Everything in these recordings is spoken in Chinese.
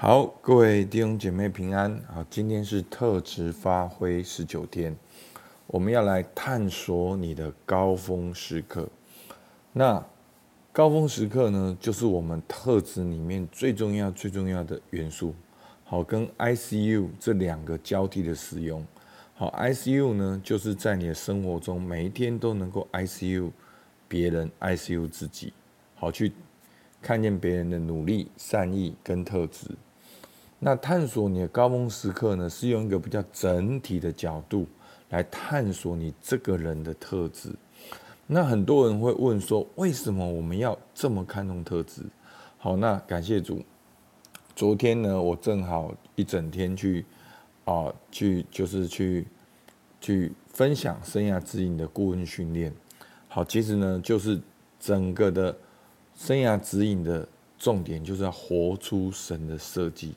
好，各位弟兄姐妹平安。好，今天是特质发挥十九天，我们要来探索你的高峰时刻。那高峰时刻呢，就是我们特质里面最重要、最重要的元素。好，跟 ICU 这两个交替的使用。好，ICU 呢，就是在你的生活中每一天都能够 ICU 别人、ICU 自己，好去看见别人的努力、善意跟特质。那探索你的高峰时刻呢，是用一个比较整体的角度来探索你这个人的特质。那很多人会问说，为什么我们要这么看重特质？好，那感谢主，昨天呢，我正好一整天去啊、去就是去去分享生涯指引的顾问训练。好，其实呢，就是整个的生涯指引的重点，就是要活出神的设计。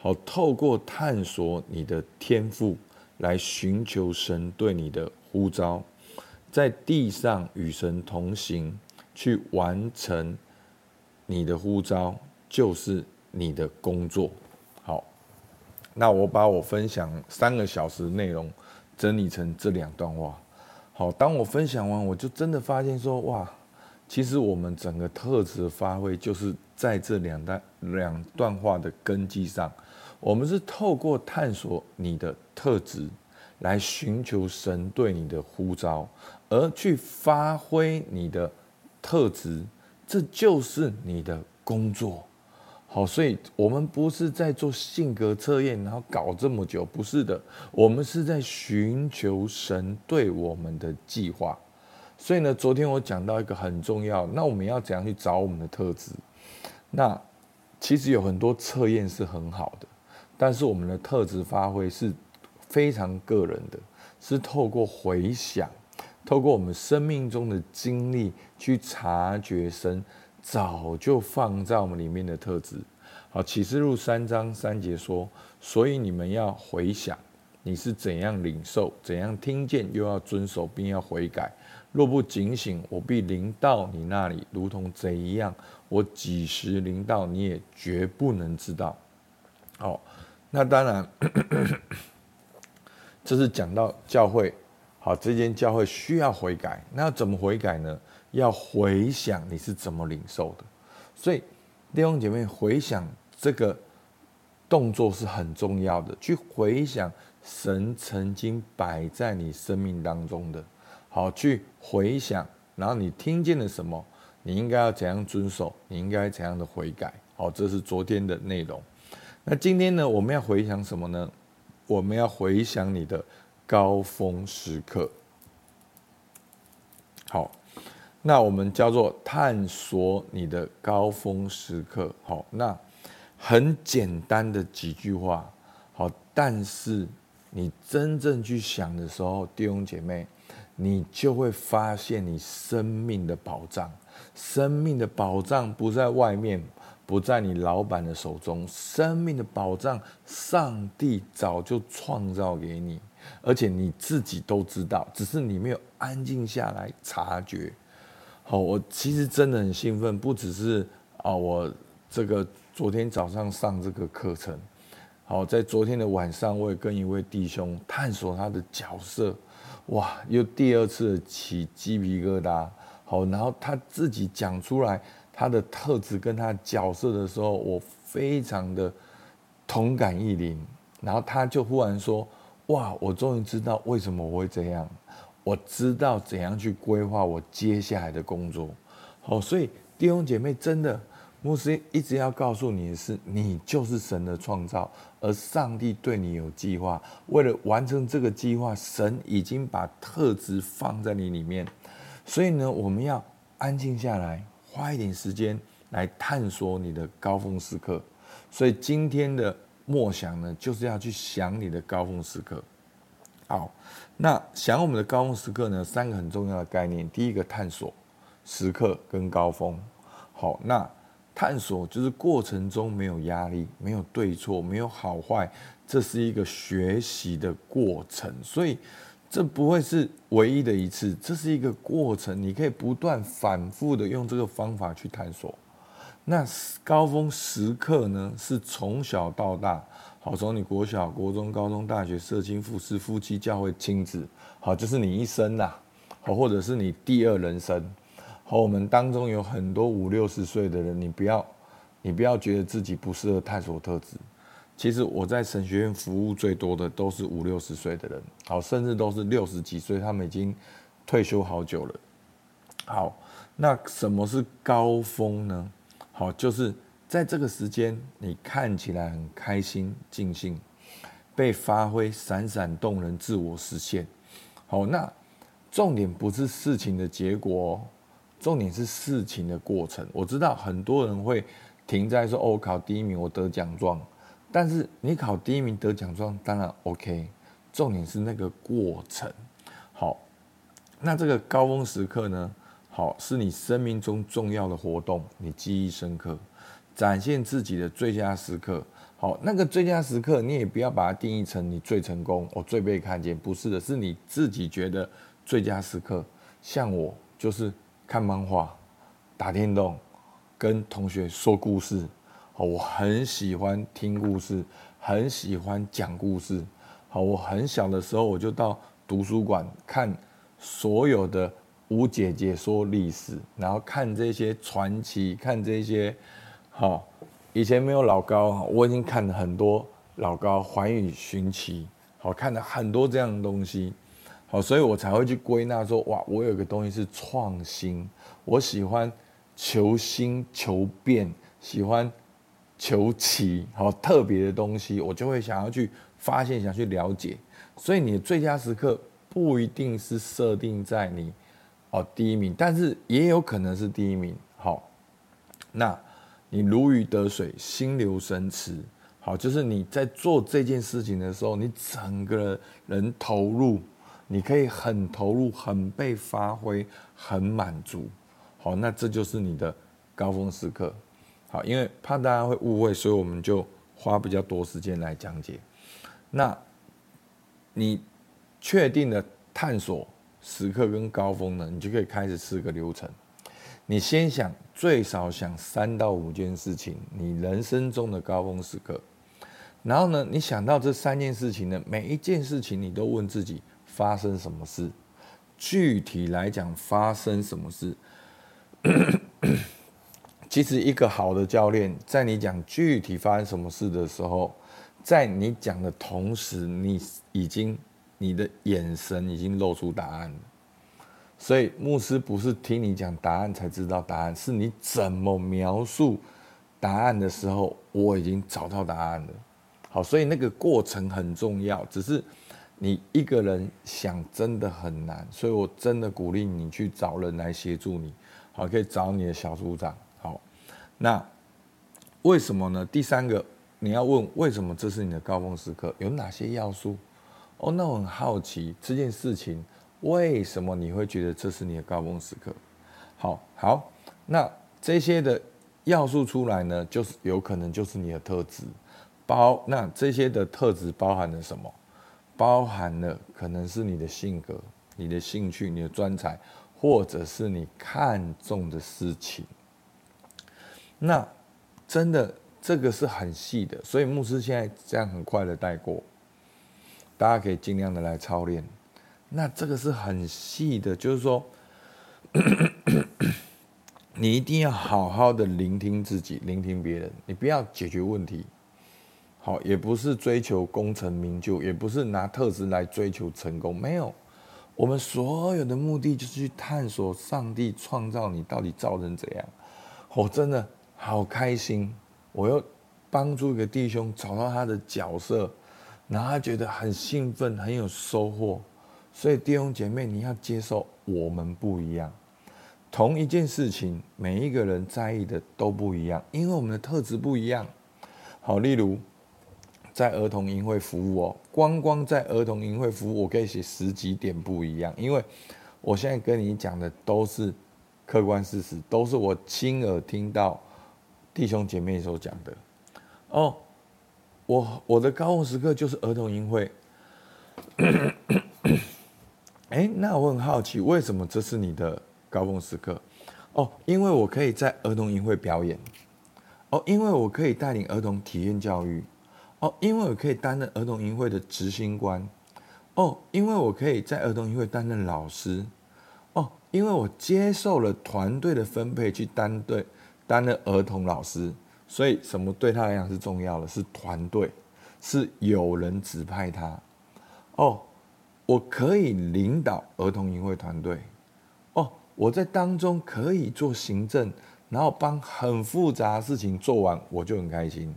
好，透过探索你的天赋，来寻求神对你的呼召，在地上与神同行，去完成你的呼召，就是你的工作。好，那我把我分享三个小时内容整理成这两段话。好，当我分享完，我就真的发现说，哇，其实我们整个特质发挥，就是在这两段两段话的根基上。我们是透过探索你的特质，来寻求神对你的呼召，而去发挥你的特质，这就是你的工作。好，所以我们不是在做性格测验，然后搞这么久，不是的，我们是在寻求神对我们的计划。所以呢，昨天我讲到一个很重要，那我们要怎样去找我们的特质？那其实有很多测验是很好的。但是我们的特质发挥是非常个人的，是透过回想，透过我们生命中的经历去察觉神早就放在我们里面的特质。好，启示录三章三节说：“所以你们要回想，你是怎样领受，怎样听见，又要遵守，并要悔改。若不警醒，我必临到你那里，如同贼一样。我几时临到，你也绝不能知道。”好。那当然，这是讲到教会，好，这间教会需要悔改。那要怎么悔改呢？要回想你是怎么领受的。所以弟兄姐妹，回想这个动作是很重要的。去回想神曾经摆在你生命当中的，好，去回想，然后你听见了什么？你应该要怎样遵守？你应该怎样的悔改？好，这是昨天的内容。那今天呢，我们要回想什么呢？我们要回想你的高峰时刻。好，那我们叫做探索你的高峰时刻。好，那很简单的几句话。好，但是你真正去想的时候，弟兄姐妹，你就会发现你生命的宝藏。生命的宝藏不在外面。不在你老板的手中，生命的保障，上帝早就创造给你，而且你自己都知道，只是你没有安静下来察觉。好，我其实真的很兴奋，不只是啊，我这个昨天早上上这个课程，好，在昨天的晚上，我也跟一位弟兄探索他的角色，哇，又第二次起鸡皮疙瘩。好，然后他自己讲出来。他的特质跟他角色的时候，我非常的同感异灵。然后他就忽然说：“哇，我终于知道为什么我会这样，我知道怎样去规划我接下来的工作。”好，所以弟兄姐妹，真的，牧师一直要告诉你的是，你就是神的创造，而上帝对你有计划。为了完成这个计划，神已经把特质放在你里面。所以呢，我们要安静下来。花一点时间来探索你的高峰时刻，所以今天的默想呢，就是要去想你的高峰时刻。好，那想我们的高峰时刻呢，三个很重要的概念。第一个，探索时刻跟高峰。好，那探索就是过程中没有压力，没有对错，没有好坏，这是一个学习的过程，所以。这不会是唯一的一次，这是一个过程，你可以不断反复的用这个方法去探索。那高峰时刻呢，是从小到大，好，从你国小、国中、高中、大学、社青、复试、夫妻、教会、亲子，好，就是你一生呐，好，或者是你第二人生，好，我们当中有很多五六十岁的人，你不要，你不要觉得自己不适合探索特质。其实我在神学院服务最多的都是五六十岁的人，好，甚至都是六十几岁，他们已经退休好久了。好，那什么是高峰呢？好，就是在这个时间，你看起来很开心、尽兴，被发挥、闪闪动人、自我实现。好，那重点不是事情的结果，哦重点是事情的过程。我知道很多人会停在说：“哦，我考第一名，我得奖状。”但是你考第一名得奖状当然 OK，重点是那个过程。好，那这个高峰时刻呢？好，是你生命中重要的活动，你记忆深刻，展现自己的最佳时刻。好，那个最佳时刻，你也不要把它定义成你最成功，我最被看见，不是的，是你自己觉得最佳时刻。像我就是看漫画、打电动、跟同学说故事。好，我很喜欢听故事，很喜欢讲故事。好，我很小的时候我就到图书馆看所有的。吴姐姐说历史，然后看这些传奇，看这些，好，以前没有老高，我已经看了很多老高《寰宇寻奇》，好，看了很多这样的东西，好，所以我才会去归纳说，哇，我有个东西是创新，我喜欢求新求变，喜欢求奇，好，特别的东西，我就会想要去发现，想去了解，所以你的最佳时刻不一定是设定在你。哦，第一名，但是也有可能是第一名。好，那你如鱼得水，心流神驰。好，就是你在做这件事情的时候，你整个人投入，你可以很投入，很被发挥，很满足。好，那这就是你的高峰时刻。好，因为怕大家会误会，所以我们就花比较多时间来讲解。那你确定的探索。时刻跟高峰呢，你就可以开始四个流程。你先想，最少想三到五件事情，你人生中的高峰时刻。然后呢，你想到这三件事情呢，每一件事情你都问自己发生什么事。具体来讲，发生什么事？其实一个好的教练，在你讲具体发生什么事的时候，在你讲的同时，你已经。你的眼神已经露出答案了，所以牧师不是听你讲答案才知道答案，是你怎么描述答案的时候，我已经找到答案了。好，所以那个过程很重要，只是你一个人想真的很难，所以我真的鼓励你去找人来协助你。好，可以找你的小组长。那为什么呢？第三个，你要问为什么这是你的高峰时刻，有哪些要素？哦，那我很好奇这件事情，为什么你会觉得这是你的高峰时刻？好，好，那这些的要素出来呢，就是有可能就是你的特质，包那这些的特质包含了什么？包含了可能是你的性格、你的兴趣、你的专才，或者是你看重的事情。那真的这个是很细的，所以牧师现在这样很快的带过。大家可以尽量的来操练，那这个是很细的，就是说，你一定要好好的聆听自己，聆听别人，你不要解决问题，好，也不是追求功成名就，也不是拿特质来追求成功，没有，我们所有的目的就是去探索上帝创造你到底造成怎样，我真的好开心，我又帮助一个弟兄找到他的角色。然后他觉得很兴奋，很有收获，所以弟兄姐妹，你要接受我们不一样。同一件事情，每一个人在意的都不一样，因为我们的特质不一样。好，例如在儿童营会服务哦，光光在儿童营会服务，我可以写十几点不一样，因为我现在跟你讲的都是客观事实，都是我亲耳听到弟兄姐妹所讲的。哦。我我的高峰时刻就是儿童营会，哎，那我很好奇，为什么这是你的高峰时刻？哦，因为我可以在儿童营会表演，哦，因为我可以带领儿童体验教育，哦，因为我可以担任儿童营会的执行官，哦，因为我可以在儿童营会担任老师，哦，因为我接受了团队的分配去担对担任儿童老师，所以什么对他来讲是重要的？是团队，是有人指派他，哦，我可以领导儿童营会团队，哦，我在当中可以做行政。然后帮很复杂的事情做完，我就很开心。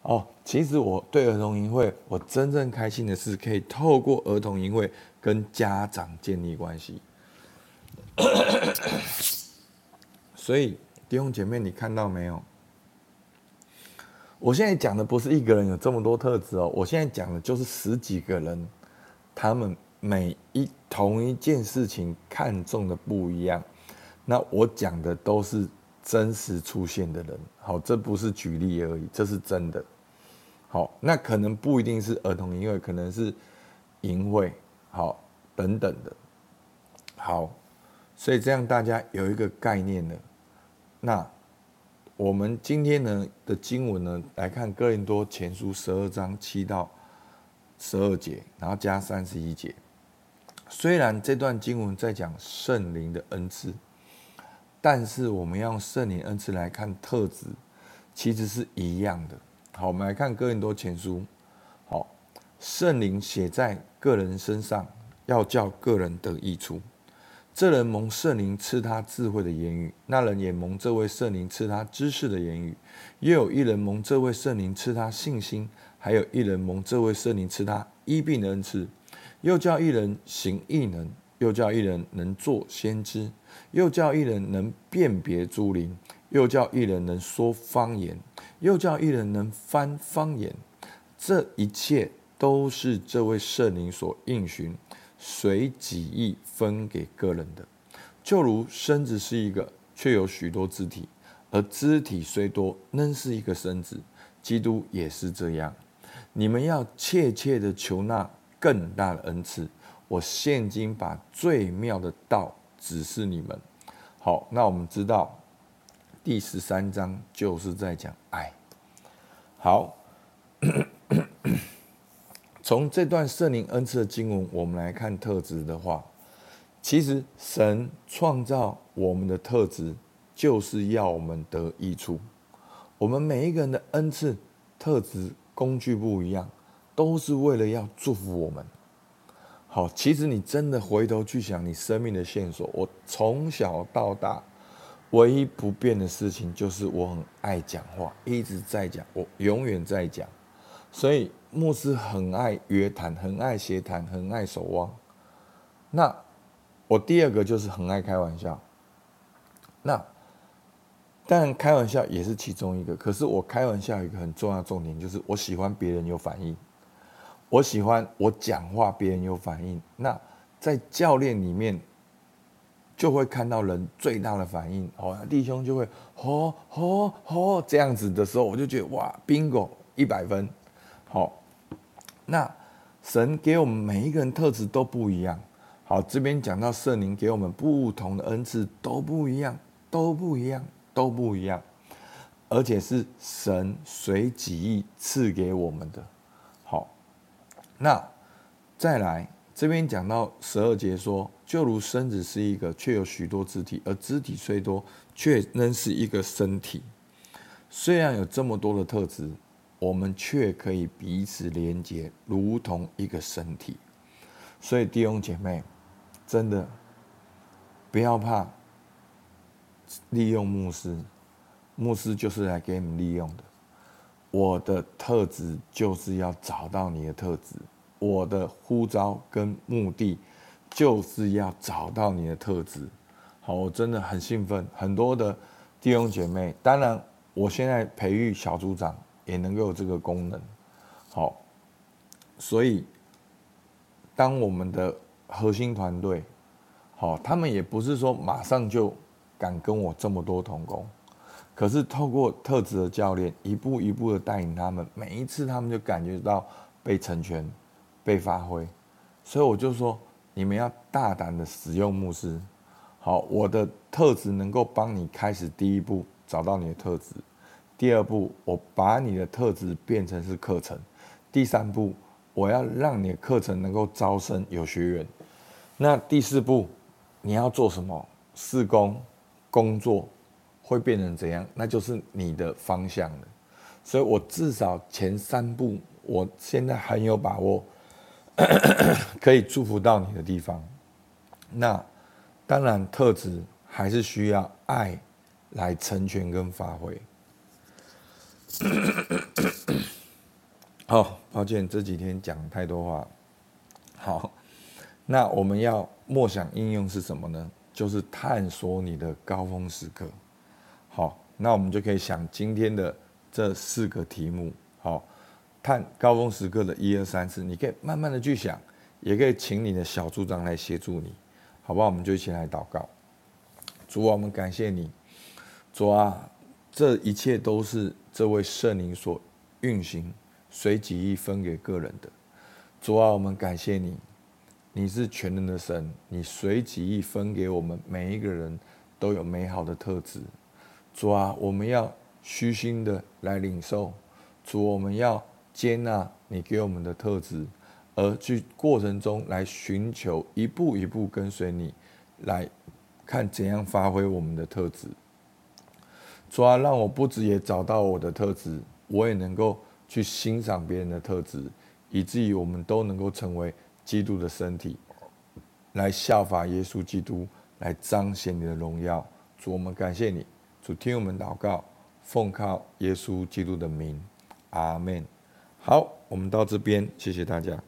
哦，其实我对儿童营会，我真正开心的是可以透过儿童营会跟家长建立关系。所以弟兄姐妹，你看到没有？我现在讲的不是一个人有这么多特质哦，我现在讲的就是十几个人，他们每一同一件事情看重的不一样。那我讲的都是。真实出现的人，好，这不是举例而已，这是真的。好，那可能不一定是儿童营会，可能是淫秽，好，等等的。好，所以这样大家有一个概念了。那我们今天呢的经文呢，来看哥林多前书十二章七到十二节，然后加三十一节。虽然这段经文在讲圣灵的恩赐。但是我们要用圣灵恩赐来看特质，其实是一样的。好，我们来看哥林多前书。好，圣灵写在个人身上，要叫个人得益处。这人蒙圣灵赐他智慧的言语，那人也蒙这位圣灵赐他知识的言语。又有一人蒙这位圣灵赐他信心，还有一人蒙这位圣灵赐他医病的恩赐。又叫一人行异能，又叫一人能作先知。又叫一人能辨别诸灵，又叫一人能说方言，又叫一人能翻方言。这一切都是这位圣灵所应许，随己意分给个人的。就如身子是一个，却有许多肢体，而肢体虽多，仍是一个身子。基督也是这样。你们要切切的求那更大的恩赐。我现今把最妙的道。指示你们，好，那我们知道第十三章就是在讲爱。好，从这段圣灵恩赐的经文，我们来看特质的话，其实神创造我们的特质，就是要我们得益处。我们每一个人的恩赐、特质、工具不一样，都是为了要祝福我们。好，其实你真的回头去想你生命的线索，我从小到大唯一不变的事情就是我很爱讲话，一直在讲，我永远在讲。所以牧师很爱约谈，很爱协谈，很爱守望。那我第二个就是很爱开玩笑。那当然开玩笑也是其中一个，可是我开玩笑一个很重要重点就是我喜欢别人有反应。我喜欢我讲话，别人有反应。那在教练里面，就会看到人最大的反应。哦，弟兄就会吼吼吼这样子的时候，我就觉得哇，bingo 一百分。好，那神给我们每一个人特质都不一样。好，这边讲到圣灵给我们不同的恩赐都不一样，都不一样，都不一样，而且是神随己意赐给我们的。好那再来这边讲到十二节说，就如身子是一个，却有许多肢体，而肢体虽多，却仍是一个身体。虽然有这么多的特质，我们却可以彼此连接，如同一个身体。所以弟兄姐妹，真的不要怕利用牧师，牧师就是来给你们利用的。我的特质就是要找到你的特质，我的呼召跟目的就是要找到你的特质。好，我真的很兴奋，很多的弟兄姐妹，当然我现在培育小组长也能够有这个功能。好，所以当我们的核心团队，好，他们也不是说马上就敢跟我这么多同工。可是透过特质的教练，一步一步的带领他们，每一次他们就感觉到被成全、被发挥。所以我就说，你们要大胆的使用牧师。好，我的特质能够帮你开始第一步，找到你的特质；第二步，我把你的特质变成是课程；第三步，我要让你的课程能够招生有学员。那第四步，你要做什么？事工工作会变成怎样？那就是你的方向了。所以我至少前三步，我现在很有把握，可以祝福到你的地方。那当然，特质还是需要爱来成全跟发挥。好，抱歉这几天讲太多话。好，那我们要默想应用是什么呢？就是探索你的高峰时刻。好，那我们就可以想今天的这四个题目。好，探高峰时刻的一二三四，你可以慢慢的去想，也可以请你的小组长来协助你，好不好？我们就一起来祷告。主，我们感谢你。主啊，这一切都是这位圣灵所运行、随己意分给个人的。主啊，我们感谢你，你是全能的神，你随己意分给我们每一个人都有美好的特质。主啊，我们要虚心的来领受。主，我们要接纳你给我们的特质，而去过程中来寻求一步一步跟随你，来看怎样发挥我们的特质。主啊，让我不止也找到我的特质，我也能够去欣赏别人的特质，以至于我们都能够成为基督的身体，来效法耶稣基督，来彰显你的荣耀。主，我们感谢你，主听我们祷告，奉靠耶稣基督的名，阿门。好，我们到这边，谢谢大家。